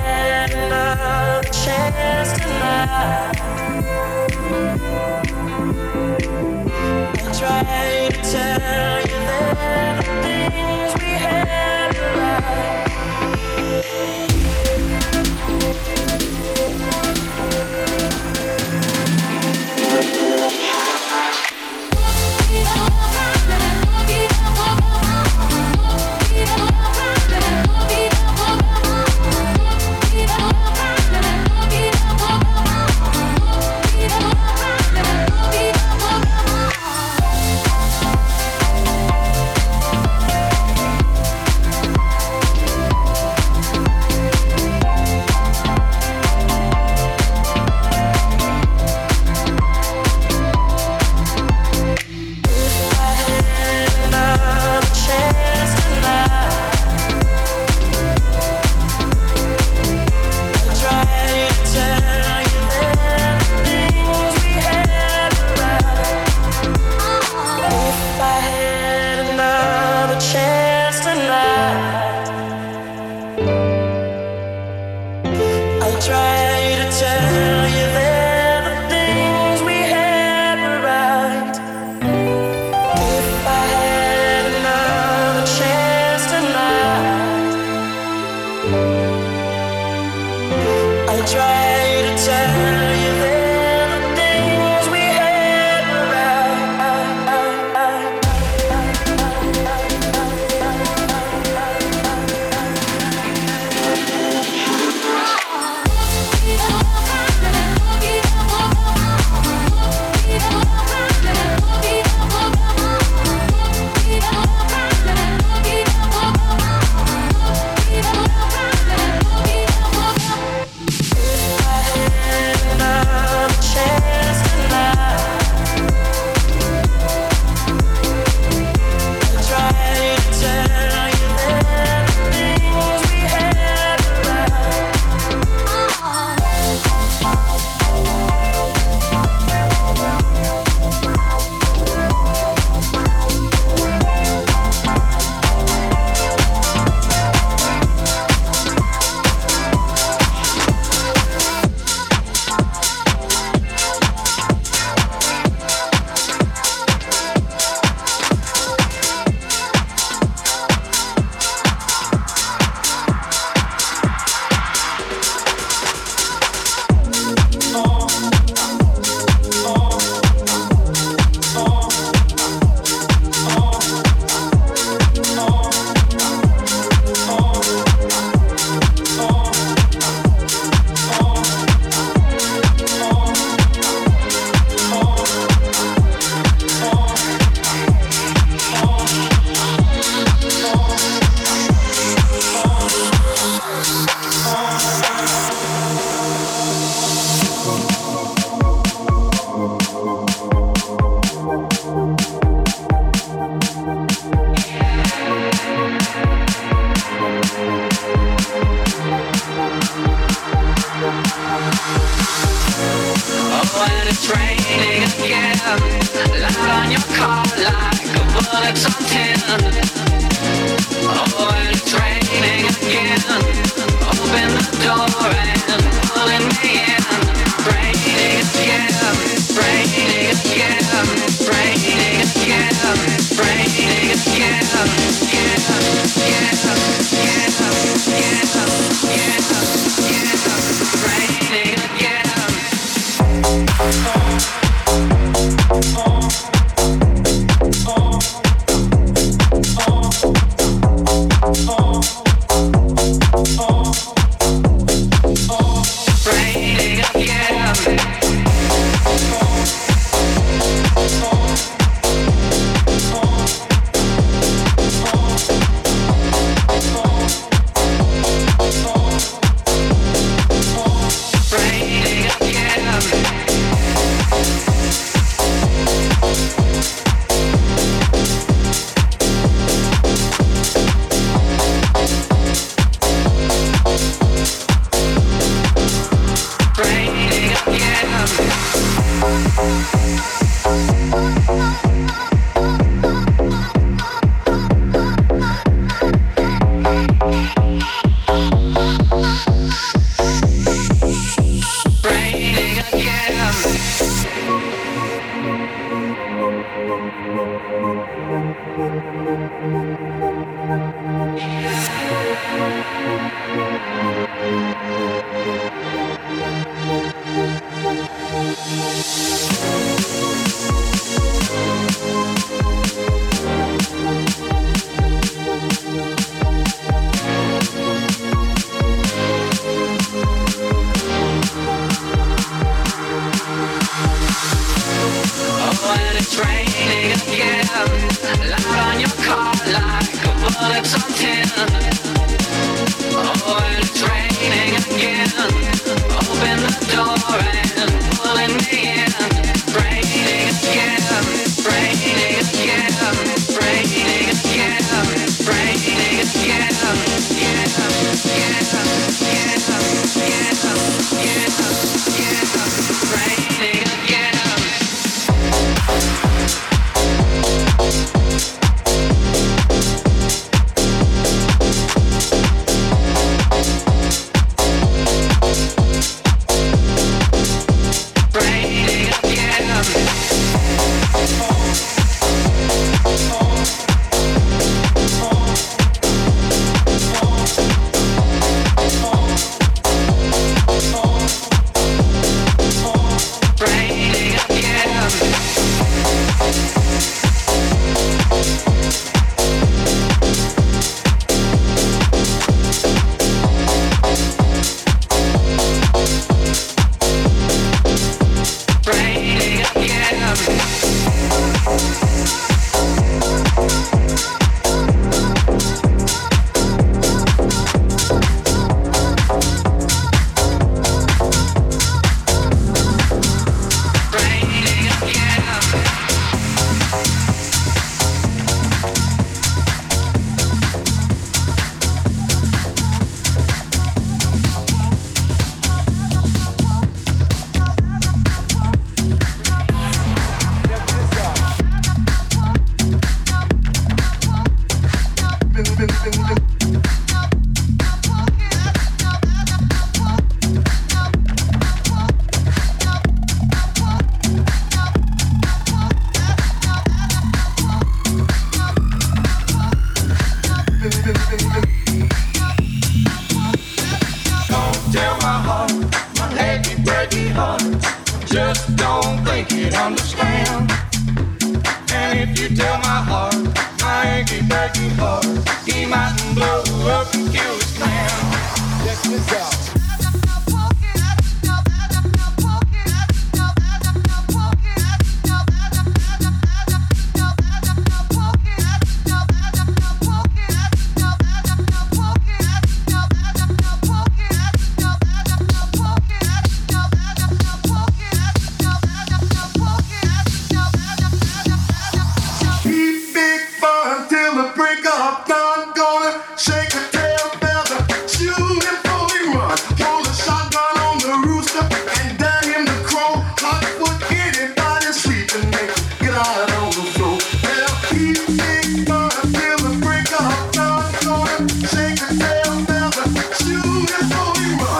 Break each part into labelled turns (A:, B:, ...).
A: stand chance tonight. I tried to tell you that the things we had.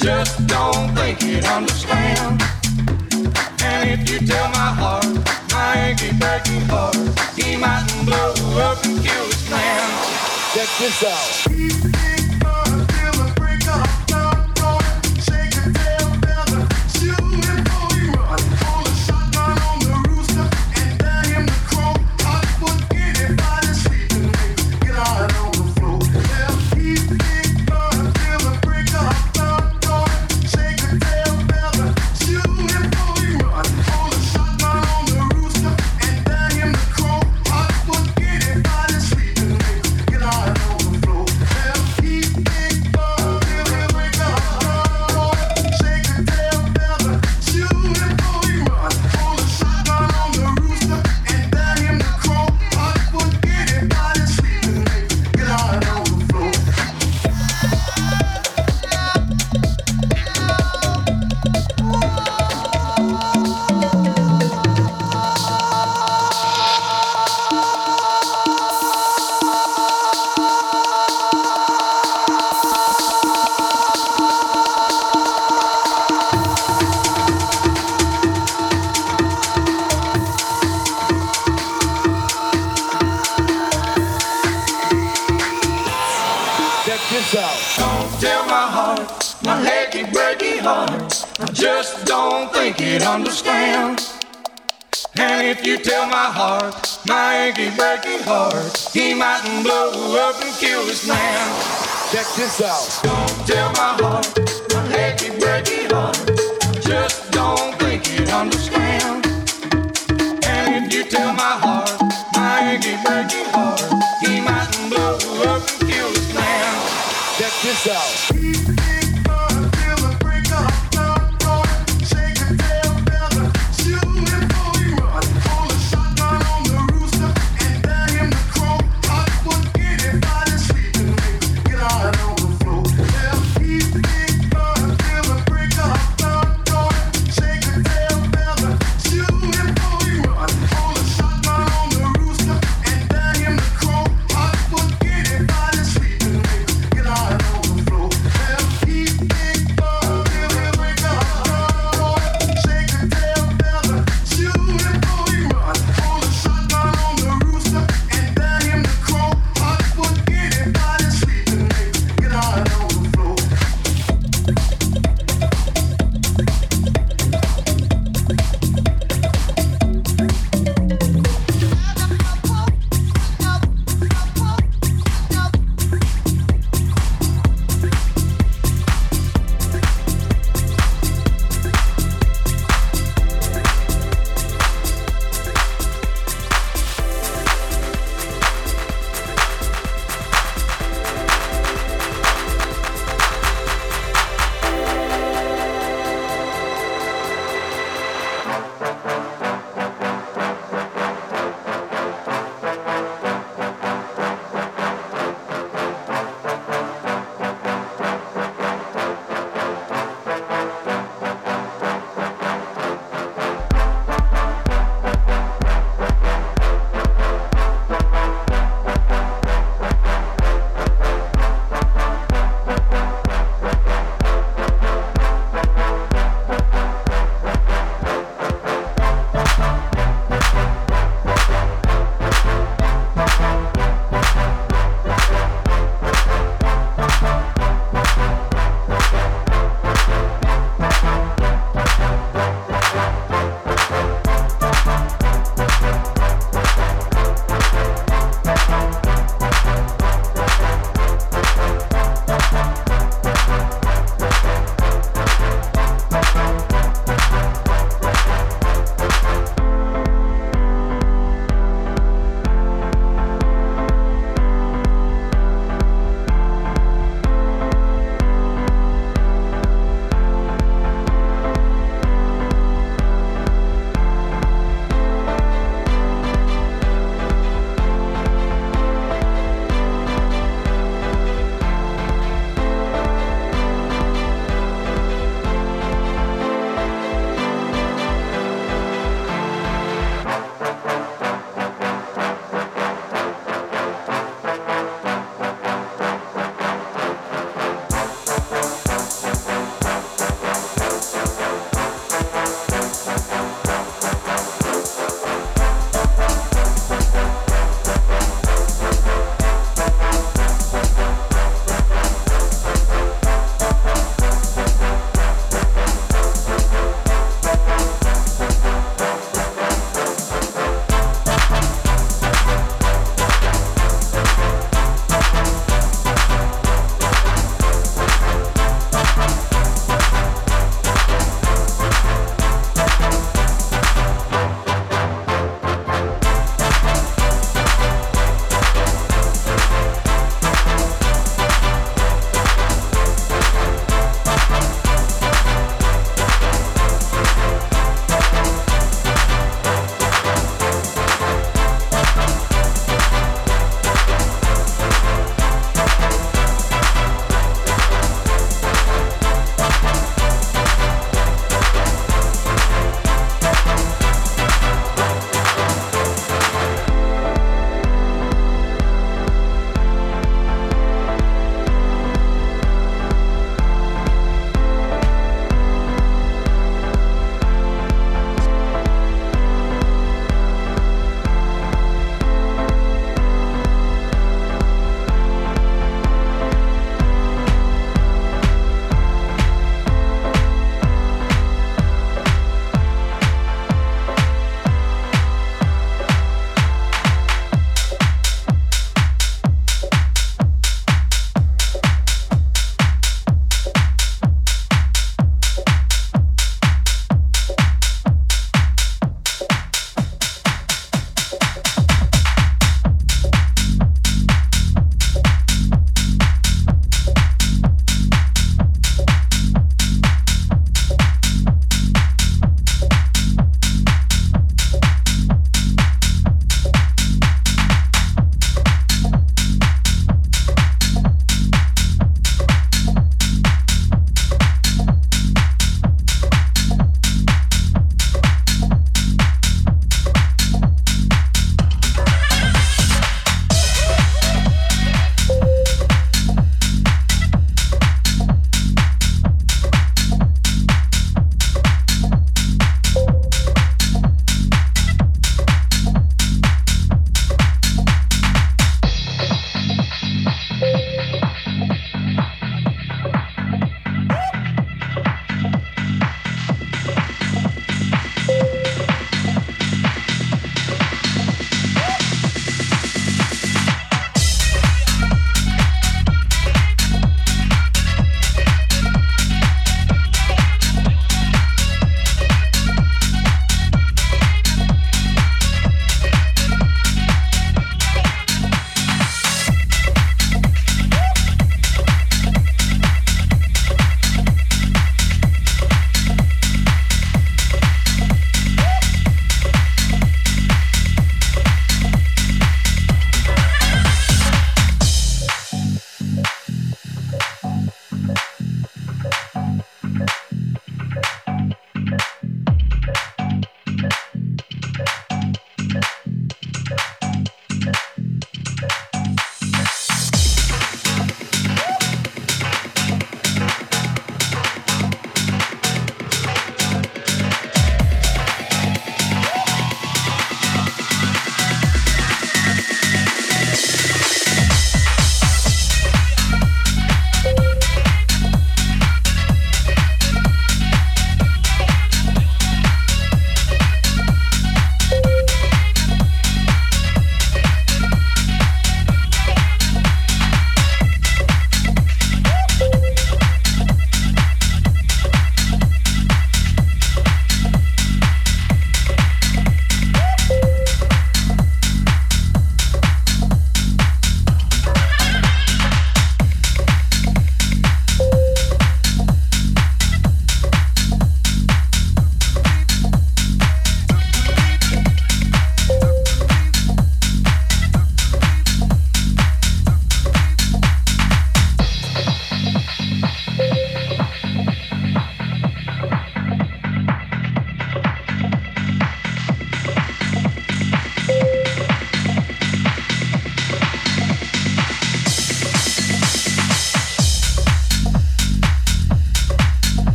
A: just don't think it understand. And if you tell my heart, my achy breaky heart, he mightn't blow up and kill this man.
B: Check this out.
A: Heart, I just don't think it understand. And if you tell my heart, my achy breaky heart, he mightn't blow up and kill this man.
B: Check this out.
A: Don't tell my heart, my achy breaky heart, I just don't think it understand. And if you tell my heart, my achy breaky heart, he mightn't blow up and kill this man.
B: Check this out.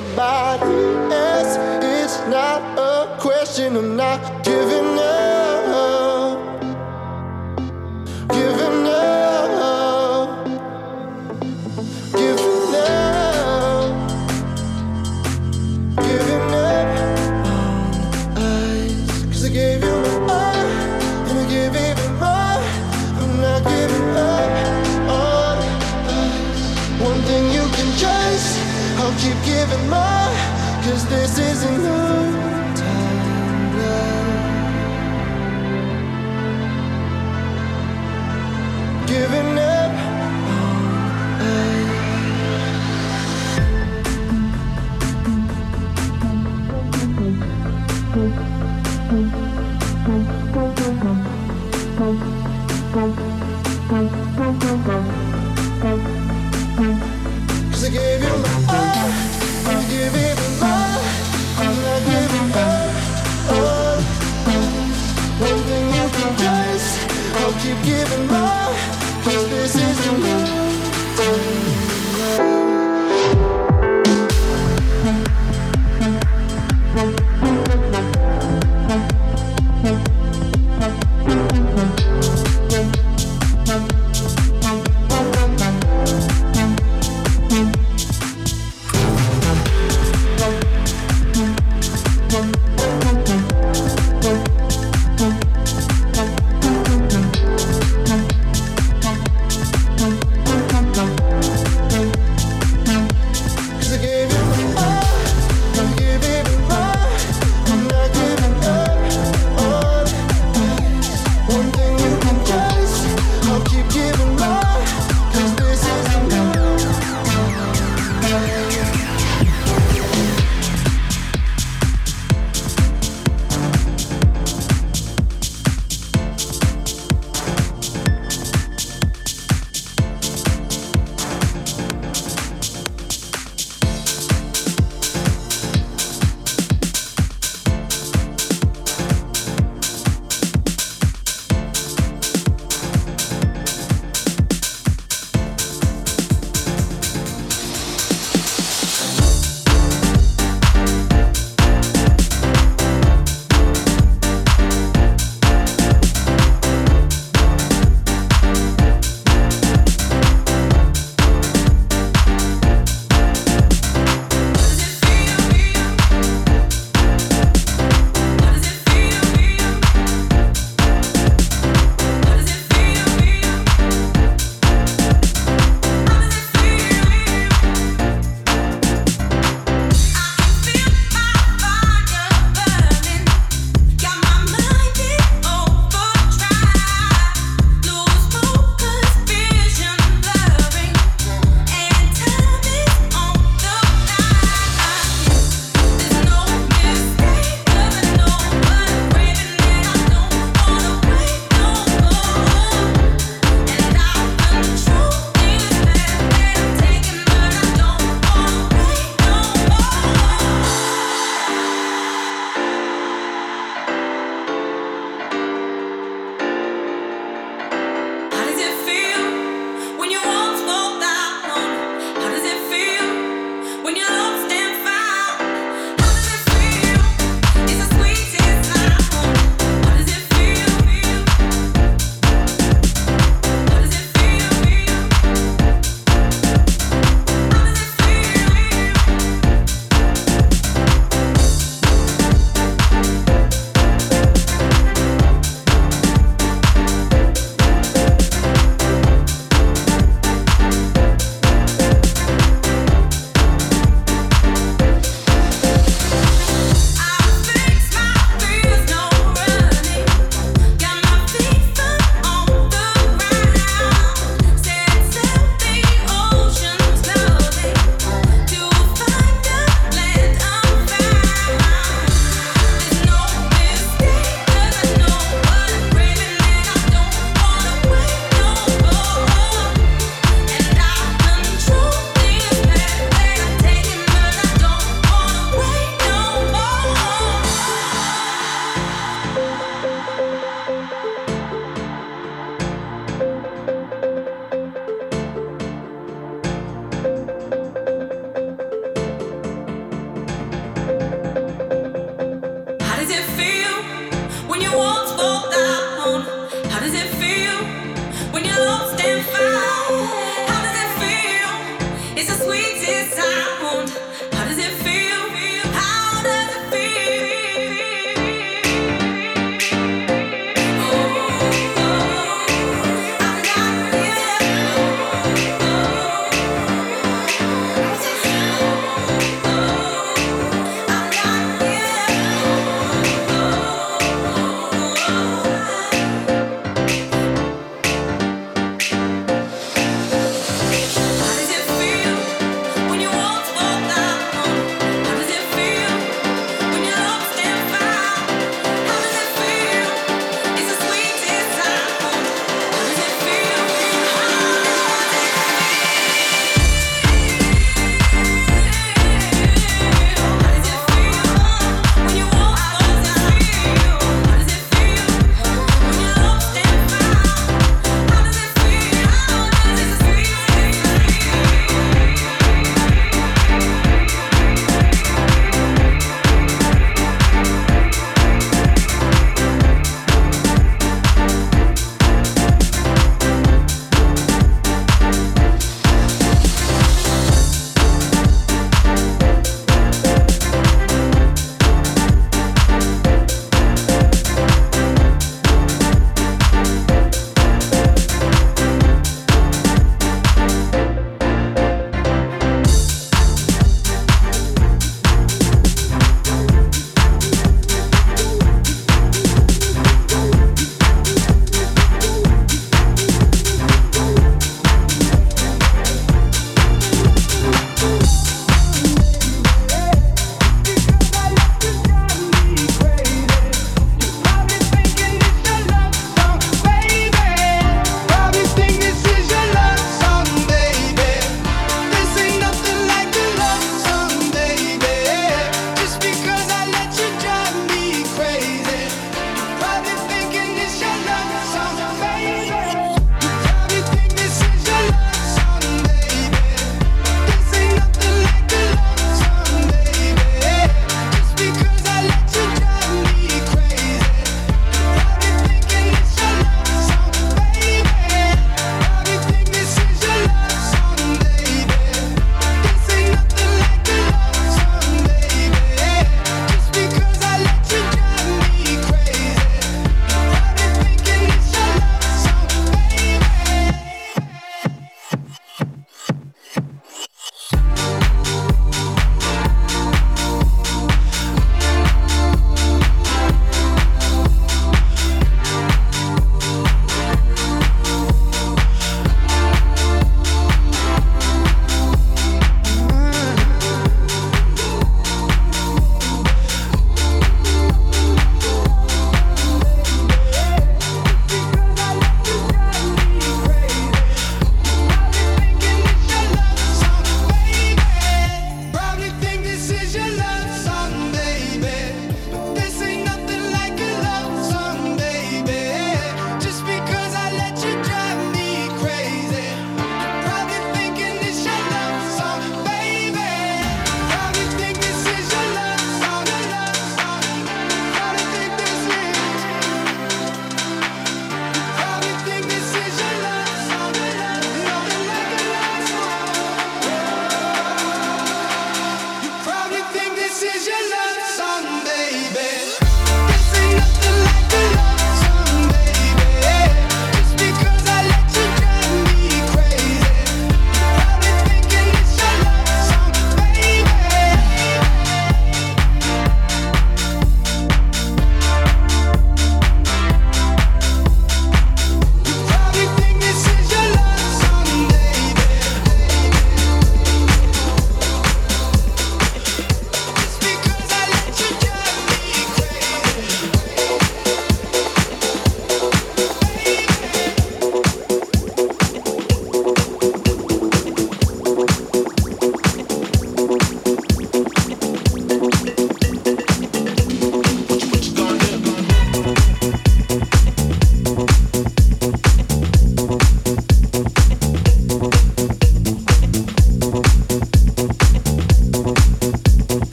B: Nobody else. It's not a question of not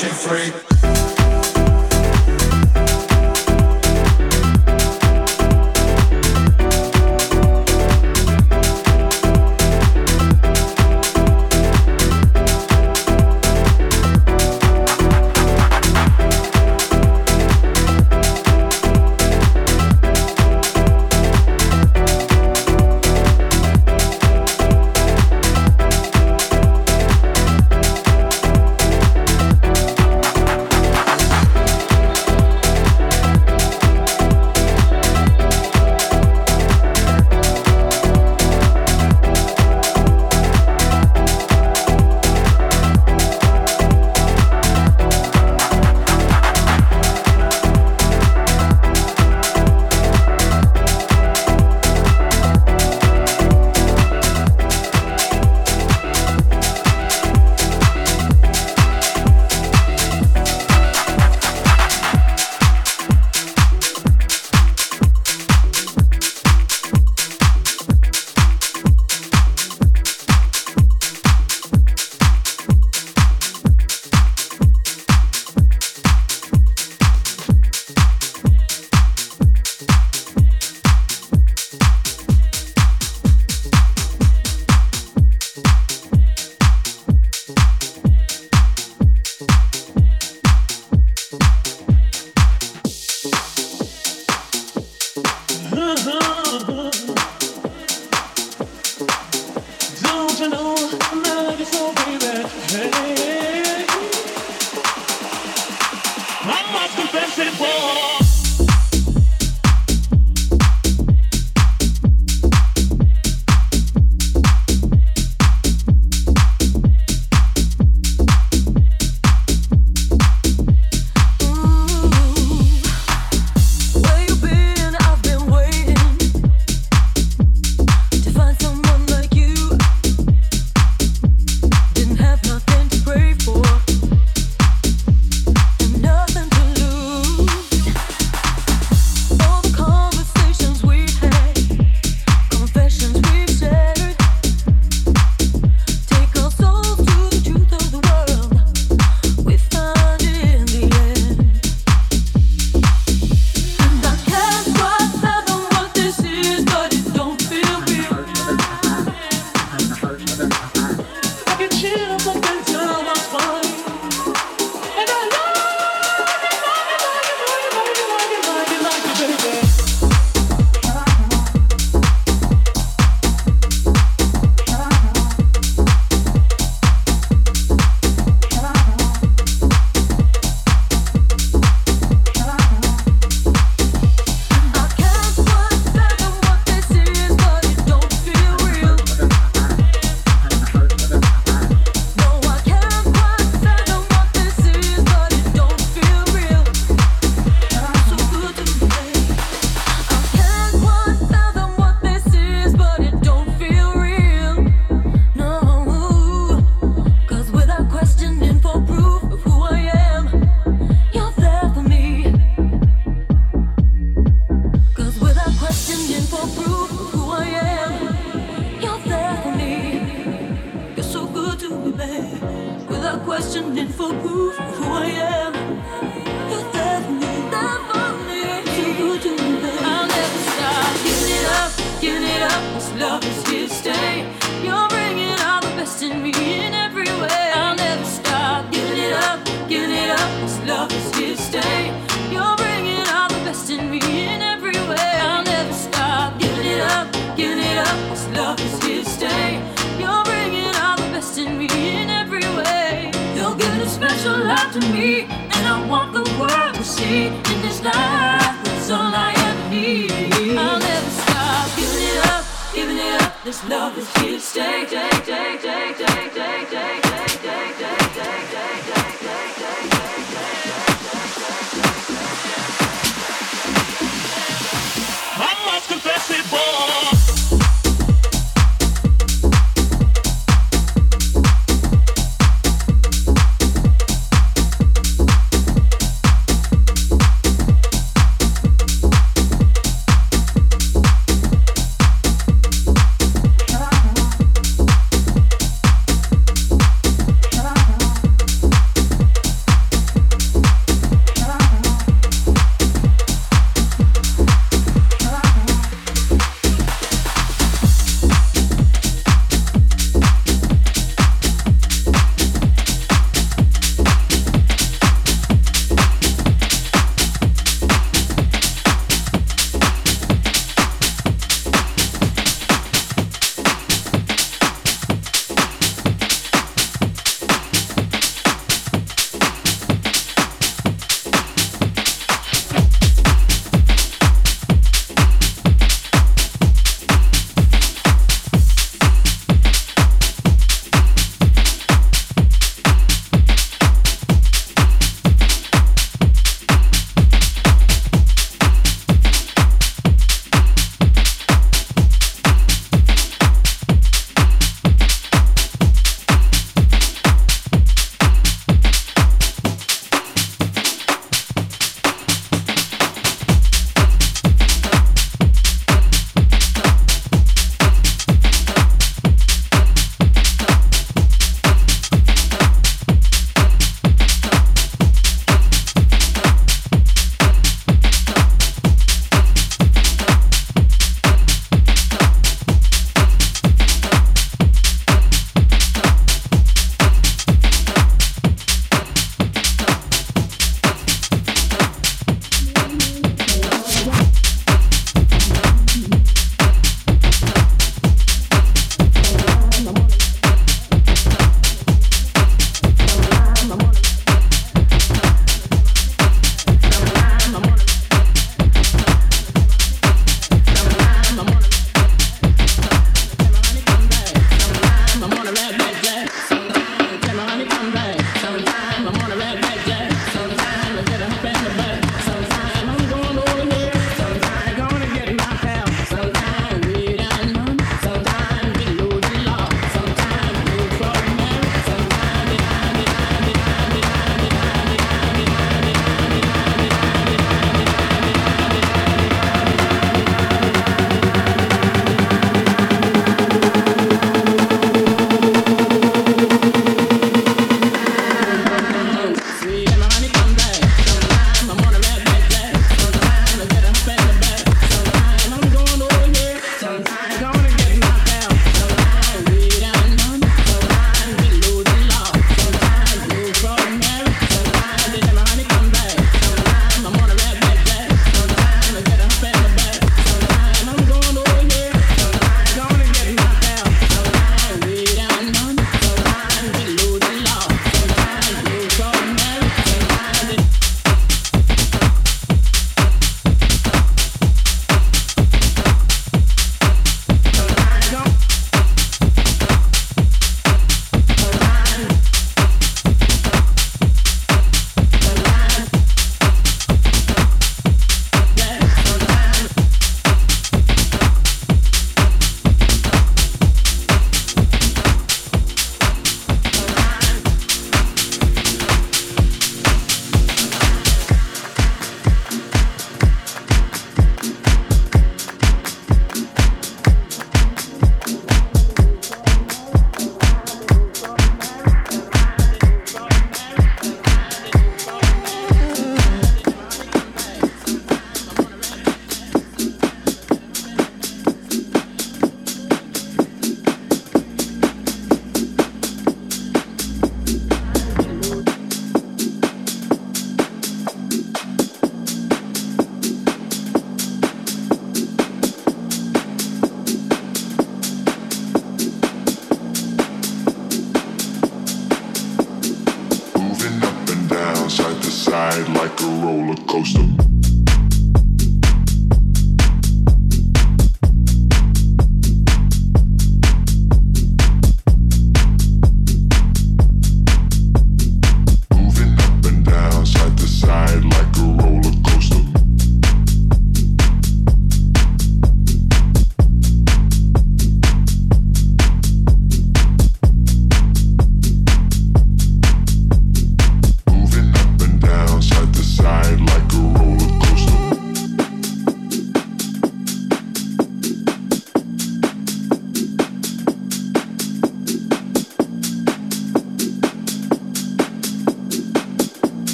C: catching free.